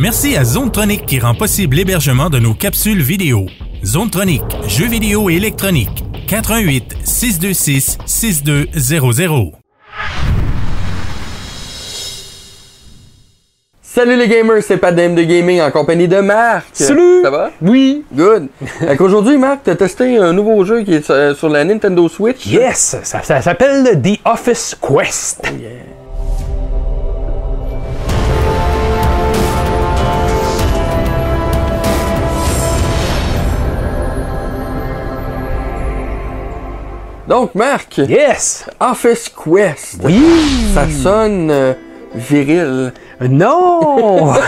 Merci à Zonetronic qui rend possible l'hébergement de nos capsules vidéo. Zonetronic, jeux vidéo et électronique. 88 626 6200. Salut les gamers, c'est Pat de Gaming en compagnie de Marc. Salut! Ça va? Oui! Good. Donc aujourd'hui, Marc, tu as testé un nouveau jeu qui est euh, sur la Nintendo Switch. Yes! Ça, ça s'appelle The Office Quest. Oh, yeah. Donc, Marc, Yes! Office Quest. Oui! Ça sonne euh, viril. Non!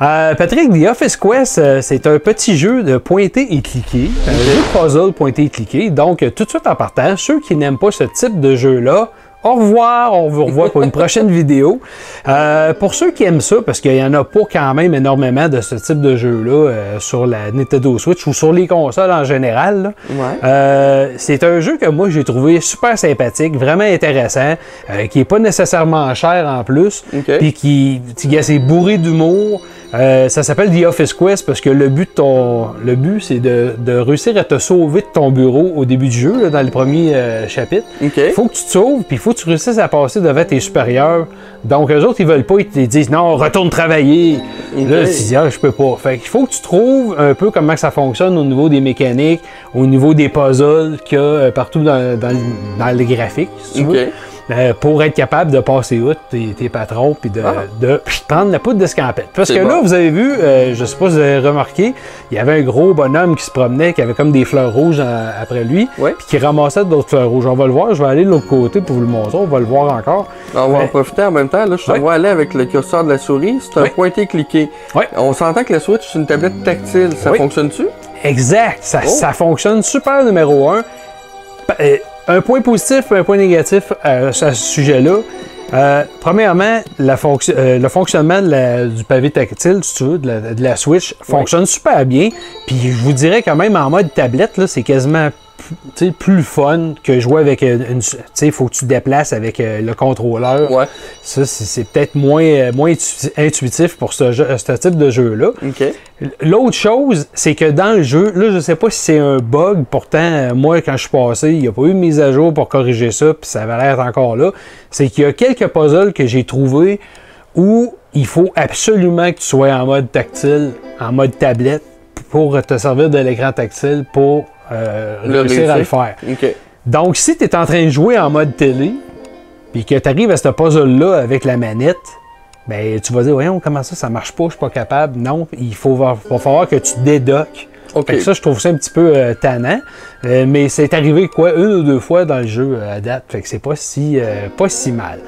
Euh, Patrick, The Office Quest, euh, c'est un petit jeu de pointer et cliquer. Un jeu de puzzle pointer et cliquer. Donc, euh, tout de suite en partant, ceux qui n'aiment pas ce type de jeu-là, au revoir, on vous revoit pour une prochaine vidéo. Euh, pour ceux qui aiment ça, parce qu'il y en a pas quand même énormément de ce type de jeu-là euh, sur la Nintendo Switch ou sur les consoles en général. Ouais. Euh, c'est un jeu que moi j'ai trouvé super sympathique, vraiment intéressant, euh, qui est pas nécessairement cher en plus, Ok. puis qui, qui est bourré d'humour. Euh, ça s'appelle The Office Quest parce que le but de ton, le but c'est de, de réussir à te sauver de ton bureau au début du jeu, là, dans le premier euh, chapitre. Il faut que tu te sauves, puis il faut que tu réussisses à passer devant tes supérieurs. Donc, eux autres, ils veulent pas, ils te disent non, retourne travailler. Là, tu dis, ah, je peux pas. Fait qu'il faut que tu trouves un peu comment ça fonctionne au niveau des mécaniques, au niveau des puzzles qu'il y a euh, partout dans, dans, le- dans les graphiques, si tu veux. Euh, pour être capable de passer outre tes, tes patrons puis de, Ah. de pff, prendre la poudre d'escampette. Parce C'est que là, vous avez vu, euh, je sais pas si vous avez remarqué, il y avait un gros bonhomme qui se promenait, qui avait comme des fleurs rouges en- après lui, Ouais. puis qui ramassait d'autres fleurs rouges. On va le voir, je vais aller de l'autre côté pour vous le montrer, on va le voir encore. On va en profiter en même temps. Là, je te Ouais. vois aller avec le curseur de la souris. C'est un Ouais. pointé-cliqué. On s'entend que la Switch, c'est une tablette tactile. Ça fonctionne-tu? Exact, ça, Oh. ça fonctionne super numéro un. Euh, Un point positif et un point négatif euh, à ce sujet-là. Euh, premièrement, la fonction- euh, le fonctionnement de la- du pavé tactile, si tu veux, de la, de la Switch, fonctionne super bien. Puis je vous dirais quand même en mode tablette, c'est quasiment plus- plus fun que jouer avec une. tu sais, il faut que tu te déplaces avec euh, le contrôleur. Ouais. Ça, c'est peut-être moins, euh, moins intu- intuitif pour ce, jeu- ce type de jeu-là. L'autre chose, c'est que dans le jeu, là, je sais pas si c'est un bug, pourtant, euh, moi, quand je suis passé, il n'y a pas eu de mise à jour pour corriger ça, puis ça avait l'air encore là. C'est qu'il y a quelques puzzles que j'ai trouvés où il faut absolument que tu sois en mode tactile, en mode tablette, pour te servir de l'écran tactile pour euh, Le réussir à le faire. Donc, si tu es en train de jouer en mode télé, puis que tu arrives à ce puzzle-là avec la manette, ben tu vas dire, voyons, comment ça, ça marche pas, je suis pas capable. Non, il faut, va, falloir que tu dédoques. OK. Fait que ça, je trouve ça un petit peu euh, tannant. Euh, mais c'est arrivé quoi, une ou deux fois dans le jeu euh, à date. Fait que c'est pas si, euh, pas si mal.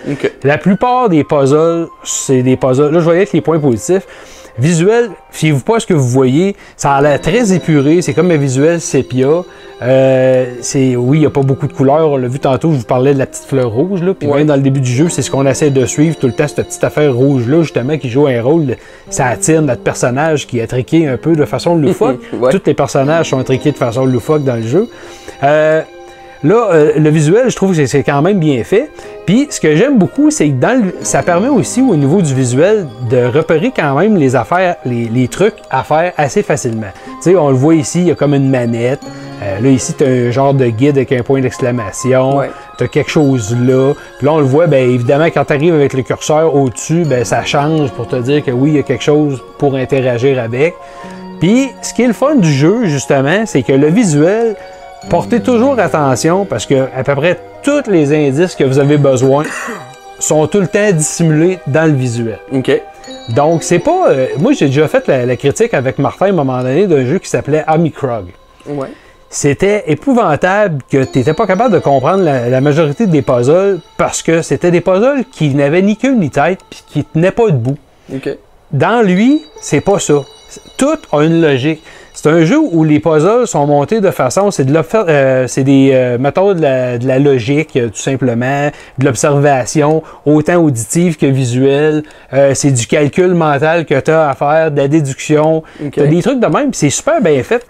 La plupart des puzzles, c'est des puzzles. Là, je voyais que les points positifs. Visuel, fiez-vous pas à ce que vous voyez. Ça a l'air très épuré. C'est comme un visuel sépia. Euh, c'est, oui, il n'y a pas beaucoup de couleurs. On l'a vu tantôt, je vous parlais de la petite fleur rouge. Là. Puis Ouais. même dans le début du jeu, c'est ce qu'on essaie de suivre tout le temps, cette petite affaire rouge-là, justement, qui joue un rôle. Ça attire notre personnage qui est triqué un peu de façon loufoque. Ouais. Tous les personnages sont triqués de façon loufoque dans le jeu. Euh, Là, euh, le visuel, je trouve que c'est- quand même bien fait. Puis, ce que j'aime beaucoup, c'est que dans le- ça permet aussi, au niveau du visuel, de repérer quand même les affaires, les, les trucs à faire assez facilement. Tu sais, on le voit ici, il y a comme une manette. Euh, là, ici, tu as un genre de guide avec un point d'exclamation. Ouais. Tu as quelque chose là. Puis là, on le voit, bien évidemment, quand tu arrives avec le curseur au-dessus, ben, ça change pour te dire que oui, il y a quelque chose pour interagir avec. Puis, ce qui est le fun du jeu, justement, c'est que le visuel, portez toujours attention parce que à peu près tous les indices que vous avez besoin sont tout le temps dissimulés dans le visuel. OK. Donc, c'est pas. euh, moi, j'ai déjà fait la, la critique avec Martin à un moment donné d'un jeu qui s'appelait Amicrog. Ouais. C'était épouvantable que tu n'étais pas capable de comprendre la, la majorité des puzzles parce que c'était des puzzles qui n'avaient ni queue ni tête puis qui tenaient pas debout. OK. Dans lui, c'est pas ça. Tout a une logique. C'est un jeu où les puzzles sont montés de façon, c'est de euh, c'est des euh, mettons de la, de la logique euh, tout simplement, de l'observation autant auditive que visuelle. Euh, c'est du calcul mental que tu as à faire, de la déduction. Ok. T'as des trucs de même, c'est super bien fait.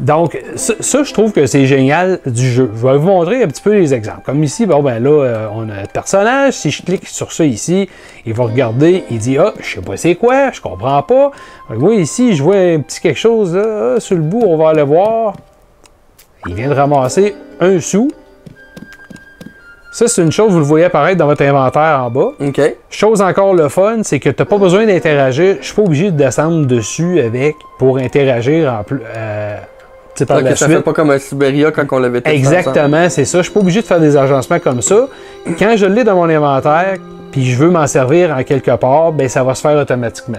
Donc ça, ça, je trouve que c'est génial du jeu. Je vais vous montrer un petit peu les exemples. Comme ici, bon ben là, on a un personnage. Si je clique sur ça ici, il va regarder, il dit ah, je sais pas c'est quoi, je comprends pas. Moi ici, je vois un petit quelque chose là, sur le bout, on va aller voir. Il vient de ramasser un sou. Ça, c'est une chose, vous le voyez apparaître dans votre inventaire en bas. OK. Chose encore le fun, c'est que tu n'as pas besoin d'interagir. Je suis pas obligé de descendre dessus avec pour interagir en plus. euh, par la ça suite. fait pas comme un Siberia quand on l'avait. Exactement, c'est ça. Je suis pas obligé de faire des agencements comme ça. Quand je l'ai dans mon inventaire, puis je veux m'en servir en quelque part, ben ça va se faire automatiquement.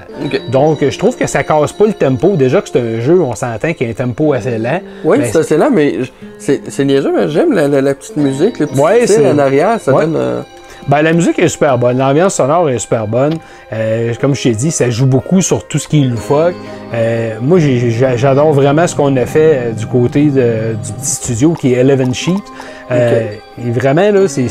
Donc, je trouve que ça casse pas le tempo. Déjà que c'est un jeu, on s'entend qu'il y a un tempo assez lent. Oui, Ben, c'est assez lent, mais c'est niaiseux, mais j'aime la, la- la petite musique, le petit Ouais, style en arrière, ça Ouais. donne... euh, Ben, la musique est super bonne, l'ambiance sonore est super bonne. Euh, comme je t'ai dit, ça joue beaucoup sur tout ce qui est loufoque. Euh, moi, j'adore vraiment ce qu'on a fait euh, du côté de- du petit studio qui est Eleven Sheep. Euh, Et vraiment, là, c'est.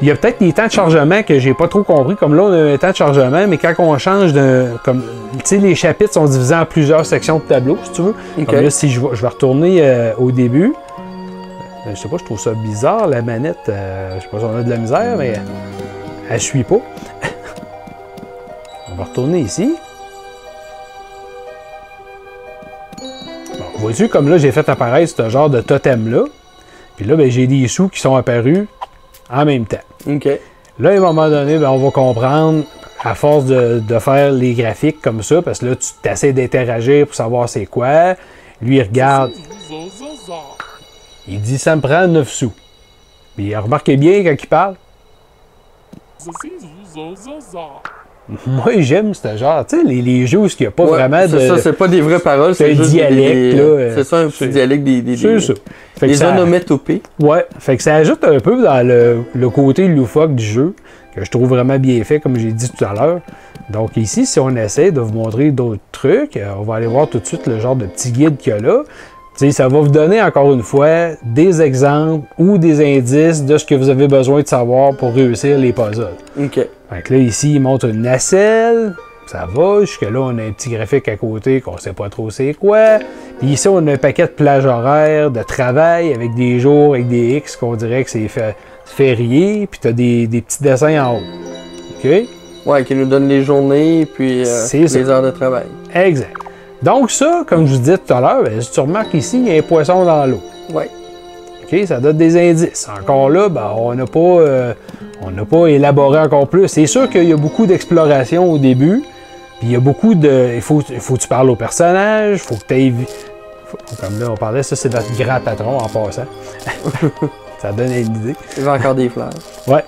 Il y a peut-être des temps de chargement que j'ai pas trop compris. Comme là, on a un temps de chargement, mais quand on change de. Comme, tu sais, les chapitres sont divisés en plusieurs sections de tableau, si tu veux. Comme là, si je vais, je vais retourner euh, au début. Euh, Je sais pas, je trouve ça bizarre, la manette. euh, je sais pas si on a de la misère, mais elle suit pas. on va retourner ici. Bon, vois-tu, comme là, j'ai fait apparaître ce genre de totem-là. Puis là, ben, j'ai des sous qui sont apparus en même temps. OK. Là, à un moment donné, ben, on va comprendre, à force de, de faire les graphiques comme ça, parce que là, tu essaies d'interagir pour savoir c'est quoi. Lui, il regarde, il dit ça me prend 9 sous. Puis remarquez bien quand il parle. Moi, j'aime ce genre. Tu sais, les, les jeux où il n'y a pas Ouais, vraiment de. c'est ça, c'est pas des vraies paroles, c'est juste dialecte, des- là, C'est ça, un petit dialecte des... des, C'est ça. Fait des ça- onomatopées. Ouais, fait que ça ajoute un peu dans le, le côté loufoque du jeu, que je trouve vraiment bien fait, comme j'ai dit tout à l'heure. Donc ici, si on essaie de vous montrer d'autres trucs, euh, on va aller voir tout de suite le genre de petit guide qu'il y a là. Ça va vous donner encore une fois des exemples ou des indices de ce que vous avez besoin de savoir pour réussir les puzzles. OK. Fait que là, ici, il montre une nacelle. Ça va. Jusque-là, on a un petit graphique à côté qu'on sait pas trop c'est quoi. Puis ici, on a un paquet de plages horaires, de travail avec des jours, avec des X qu'on dirait que c'est férié. Puis tu as des, des petits dessins en haut. OK? Ouais, qui nous donne les journées, puis euh, les ça. heures de travail. Exact. Donc ça, comme je vous disais tout à l'heure, ben, si tu remarques ici, il y a un poisson dans l'eau. Ouais. OK, ça donne des indices. Encore là, ben, on n'a pas, euh, on n'a pas élaboré encore plus. C'est sûr qu'il y a beaucoup d'exploration au début. Puis il y a beaucoup de. Il faut, il faut que tu parles au personnage. Il faut que tu ailles. Comme là, on parlait, ça, c'est notre grand patron en passant. ça donne une idée. Il y a encore des fleurs. Ouais.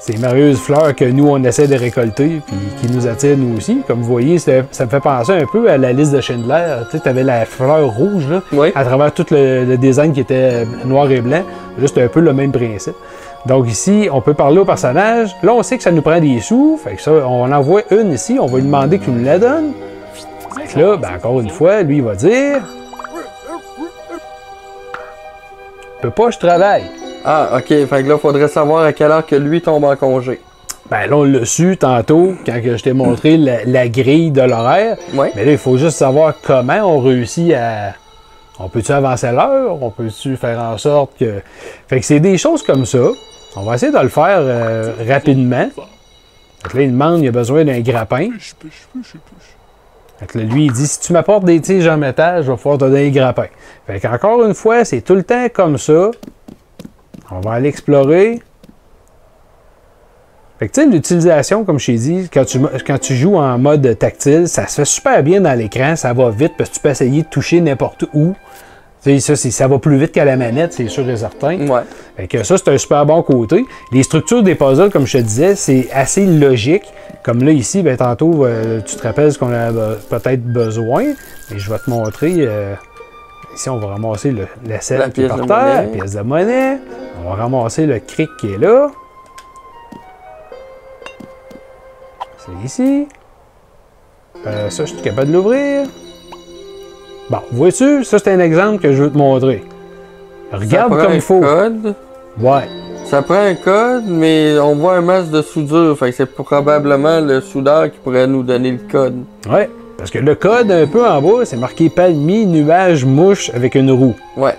Ces merveilleuses fleurs que nous, on essaie de récolter, puis qui nous attirent nous aussi. Comme vous voyez, ça me fait penser un peu à la liste de Schindler. Tu sais, avais la fleur rouge, là, Oui. à travers tout le, le design qui était noir et blanc. Là, c'est un peu le même principe. Donc ici, on peut parler au personnage. Là, on sait que ça nous prend des sous. Fait que ça, on en voit une ici. On va lui demander qu'il nous la donne. Fait que là, ben, encore une fois, lui, il va dire... Je peux pas, je travaille. Ah, OK. Fait que là, faudrait savoir à quelle heure que lui tombe en congé. Ben là, on l'a su tantôt quand je t'ai montré la, la grille de l'horaire. Ouais. Mais là, il faut juste savoir comment on réussit à. On peut-tu avancer l'heure? On peut-tu faire en sorte que. Fait que c'est des choses comme ça. On va essayer de le faire euh, rapidement. Fait que là, il demande, il a besoin d'un grappin. Fait que là, lui, il dit si tu m'apportes des tiges en métal, je vais pouvoir te donner un grappin. Fait qu'encore une fois, c'est tout le temps comme ça. On va aller explorer. Fait que tu sais, l'utilisation, comme je t'ai dit, quand tu, quand tu joues en mode tactile, ça se fait super bien dans l'écran, ça va vite parce que tu peux essayer de toucher n'importe où. Tu sais, ça, ça va plus vite qu'à la manette, c'est sûr et certain. Ouais. Fait que ça, c'est un super bon côté. Les structures des puzzles, comme je te disais, c'est assez logique. Comme là, ici, ben, tantôt, euh, tu te rappelles ce qu'on a peut-être besoin. Et je vais te montrer. euh, ici, on va ramasser le, la selle La qui est par de terre, la pièce de monnaie. On va ramasser le cric qui est là. C'est ici. Euh, ça, je suis capable de l'ouvrir. Bon, vois-tu, ça c'est un exemple que je veux te montrer. Regarde comme il faut. Code. Ouais. Ça prend un code, mais on voit un masque de soudure. Fait que c'est probablement le soudeur qui pourrait nous donner le code. Ouais. Parce que le code un peu en bas, c'est marqué palmier, nuage, mouche avec une roue. Ouais.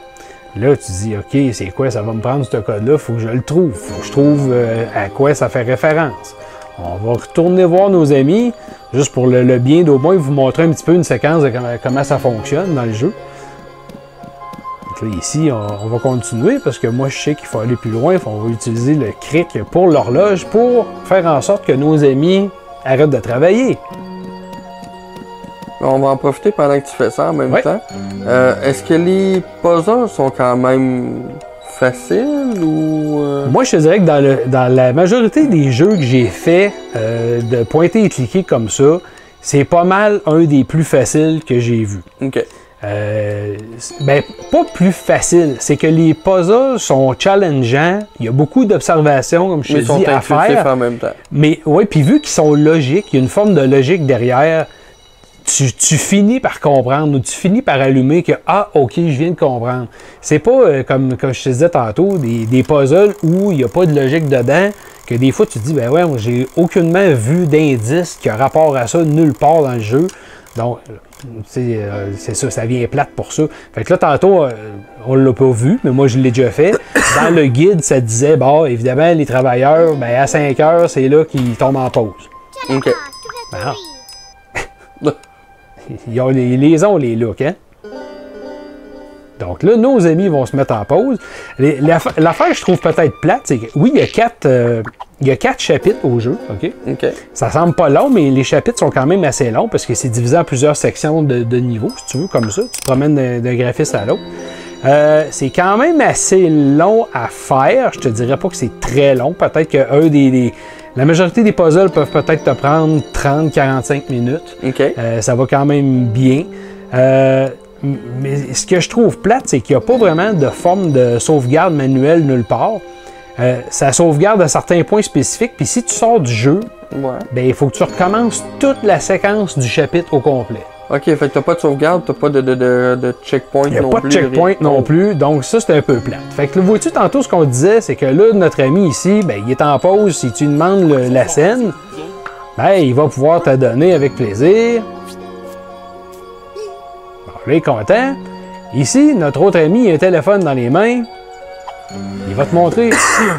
Là, tu dis, OK, c'est quoi, ça va me prendre ce code-là, faut que je le trouve. Faut que je trouve euh, à quoi ça fait référence. On va retourner voir nos amis, juste pour le, bien d'au moins vous montrer un petit peu une séquence de comment, ça fonctionne dans le jeu. Ici, on, on va continuer parce que moi, je sais qu'il faut aller plus loin. On va utiliser le cric pour l'horloge pour faire en sorte que nos amis arrêtent de travailler. On va en profiter pendant que tu fais ça en même Ouais. temps. Euh, Est-ce que les puzzles sont quand même faciles ou. euh, Moi, je te dirais que dans, le- dans la majorité des jeux que j'ai fait euh, de pointer et cliquer comme ça, c'est pas mal un des plus faciles que j'ai vu. Ok. Ben, pas plus facile, c'est que les puzzles sont challengeants. Il y a beaucoup d'observations, comme je Mais te dis, à faire. en même temps. Mais oui, puis vu qu'ils sont logiques, il y a une forme de logique derrière, tu, tu finis par comprendre ou tu finis par allumer que Ah, ok, je viens de comprendre. C'est pas euh, comme, comme je te disais tantôt, des, des puzzles où il n'y a pas de logique dedans, que des fois tu te dis Ben ouais, moi, j'ai aucunement vu d'indice qui a rapport à ça nulle part dans le jeu. Donc, euh, tu sais, euh, c'est ça, ça vient plate pour ça. Fait que là, tantôt, euh, on l'a pas vu, mais moi, je l'ai déjà fait. Dans le guide, ça disait, bon, évidemment, les travailleurs, ben, à 5 heures, c'est là qu'ils tombent en pause. Ok. Ben, Ils ont les, les ont, les looks, hein? Donc là, nos amis vont se mettre en pause. L'affaire je trouve peut-être plate, c'est que oui, il y a quatre, euh, il y a quatre chapitres au jeu, OK? Ok. Ça semble pas long, mais les chapitres sont quand même assez longs parce que c'est divisé en plusieurs sections de, de niveaux, si tu veux, comme ça. Tu te promènes d'un graphiste à l'autre. Euh, c'est quand même assez long à faire. Je te dirais pas que c'est très long. Peut-être que un des, des- la majorité des puzzles peuvent peut-être te prendre 30-45 minutes. Ok. Euh, ça va quand même bien. Euh, mais ce que je trouve plate, c'est qu'il n'y a pas vraiment de forme de sauvegarde manuelle nulle part. Euh, ça sauvegarde à certains points spécifiques, puis si tu sors du jeu, Ouais. ben, il faut que tu recommences toute la séquence du chapitre au complet. Ok, fait que t'as pas de sauvegarde, t'as pas de, de, de, de checkpoint Il n'y a non pas plus. de checkpoint non plus, donc ça, c'est un peu plate. Fait que, vois-tu, tantôt, ce qu'on disait, c'est que là, notre ami ici, ben, il est en pause. Si tu lui demandes le- la scène, ben, il va pouvoir te donner avec plaisir. Bon, là, il est content. Ici, notre autre ami a un téléphone dans les mains. Il va te montrer.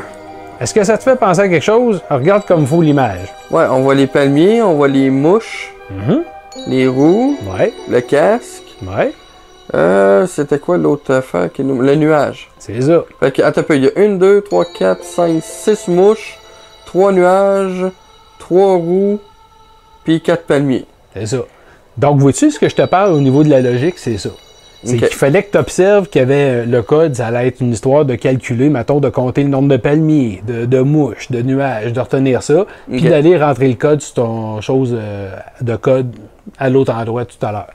Est-ce que ça te fait penser à quelque chose? Regarde comme faut l'image. Ouais, on voit les palmiers, on voit les mouches, Mhm. Les roues, Ouais, le casque. ouais, Euh, c'était quoi l'autre affaire qui nous... Le nuage? c'est ça. Fait que, attends un peu, il y a une, deux, trois, quatre, cinq, six mouches, trois nuages, trois roues, puis quatre palmiers. C'est ça. Donc, vois-tu, ce que je te parle au niveau de la logique, c'est ça. C'est qu'il fallait que tu observes qu'il y avait euh, le code, ça allait être une histoire de calculer, mettons, de compter le nombre de palmiers, de, de mouches, de nuages, de retenir ça, puis d'aller rentrer le code sur ton chose euh, de code à l'autre endroit tout à l'heure.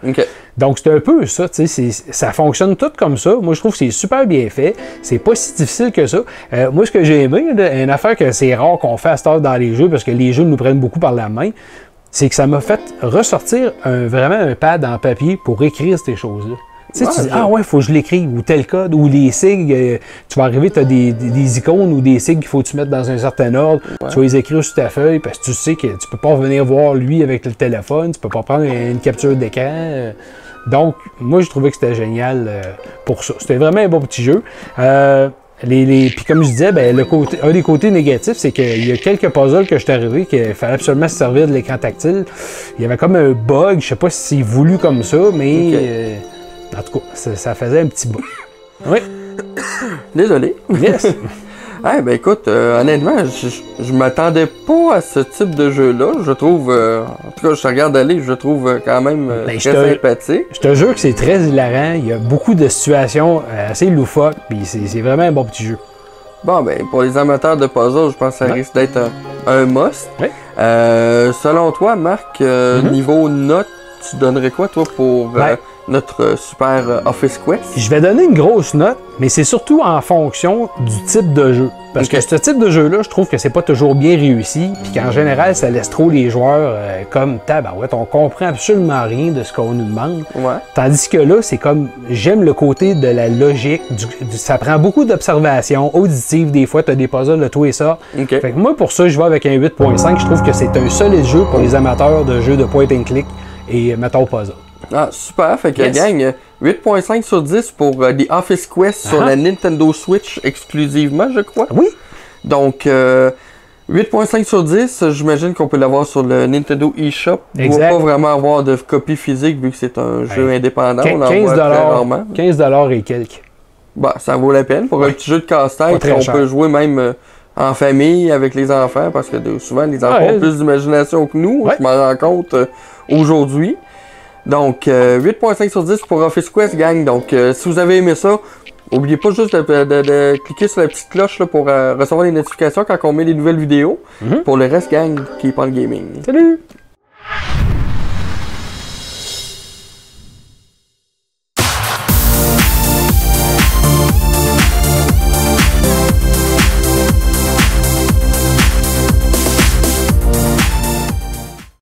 Donc, c'est un peu ça, tu sais, ça fonctionne tout comme ça. Moi, je trouve que c'est super bien fait. C'est pas si difficile que ça. Euh, moi, ce que j'ai aimé, là, une affaire que c'est rare qu'on fait à cette heure dans les jeux, parce que les jeux nous prennent beaucoup par la main, c'est que ça m'a fait ressortir un, vraiment un pad en papier pour écrire ces choses-là. Tu sais, Ouais, tu dis, ah ouais, faut que je l'écrive, ou tel code, ou les sigles, euh, tu vas arriver, tu as des, des- des icônes ou des sigles qu'il faut que tu mettes dans un certain ordre. Tu vas les écrire sur ta feuille parce que tu sais que tu peux pas venir voir lui avec le téléphone, tu peux pas prendre une capture d'écran. euh. Donc, moi, j'ai trouvé que c'était génial euh, pour ça. C'était vraiment un bon petit jeu. Euh, les, les- Puis comme je disais, ben, le côté, un des côtés négatifs, c'est qu'il y a quelques puzzles que je suis arrivé qu'il fallait absolument se servir de l'écran tactile. Il y avait comme un bug, je sais pas si c'est voulu comme ça, mais euh, en tout cas, ça, ça faisait un petit bug. Oui, Désolé. yes. Ah ben écoute, euh, honnêtement, je, je- je m'attendais pas à ce type de jeu-là. Je trouve, euh, en tout cas, je regarde aller, je trouve euh, quand même Ben, très sympathique. Je te jure que c'est très hilarant. Il y a beaucoup de situations assez loufoques, puis c'est vraiment un bon petit jeu. Bon ben, pour les amateurs de puzzle, je pense que ça Ouais. risque d'être un, un must. Ouais. Euh, selon toi, Marc, Mhm. niveau note, tu donnerais quoi toi pour euh, Ben. notre euh, super euh, Office Quest? Je vais donner une grosse note mais c'est surtout en fonction du type de jeu. Parce que ce type de jeu-là, je trouve que c'est pas toujours bien réussi, puis qu'en général, ça laisse trop les joueurs euh, comme tabarouette. On comprend absolument rien de ce qu'on nous demande. Ouais. Tandis que là, c'est comme j'aime le côté de la logique. du- du- ça prend beaucoup d'observation auditive. Des fois, tu as des puzzles de tout et ça. Fait que moi, pour ça, je vais avec un 8.5. Je trouve que c'est un solide jeu pour les amateurs de jeux de point and click et euh, mettons puzzle. Ah, super. Fait que, Yes. gang, euh, 8.5 sur 10 pour euh, The Office Quest sur Ah. la Nintendo Switch exclusivement, je crois. Oui, Donc, euh, 8.5 sur 10, euh, j'imagine qu'on peut l'avoir sur le Nintendo eShop. On ne Exact. pas vraiment avoir de copie physique vu que c'est un jeu indépendant. On en 15 voit très rarement. 15 et quelques. Bah, ça vaut la peine. Pour un petit jeu de casse-tête, très on cher. peut jouer même euh, en famille avec les enfants parce que de- souvent les enfants Ah, ont plus d'imagination que nous. Ouais. Je m'en rends compte euh, aujourd'hui. Donc, euh, 8.5 sur 10 pour Office Quest, gang. Donc, euh, si vous avez aimé ça, oubliez pas juste de, de- de cliquer sur la petite cloche là, pour euh, recevoir les notifications quand on met des nouvelles vidéos. Mhm. Pour le reste, gang, keep on gaming. Salut!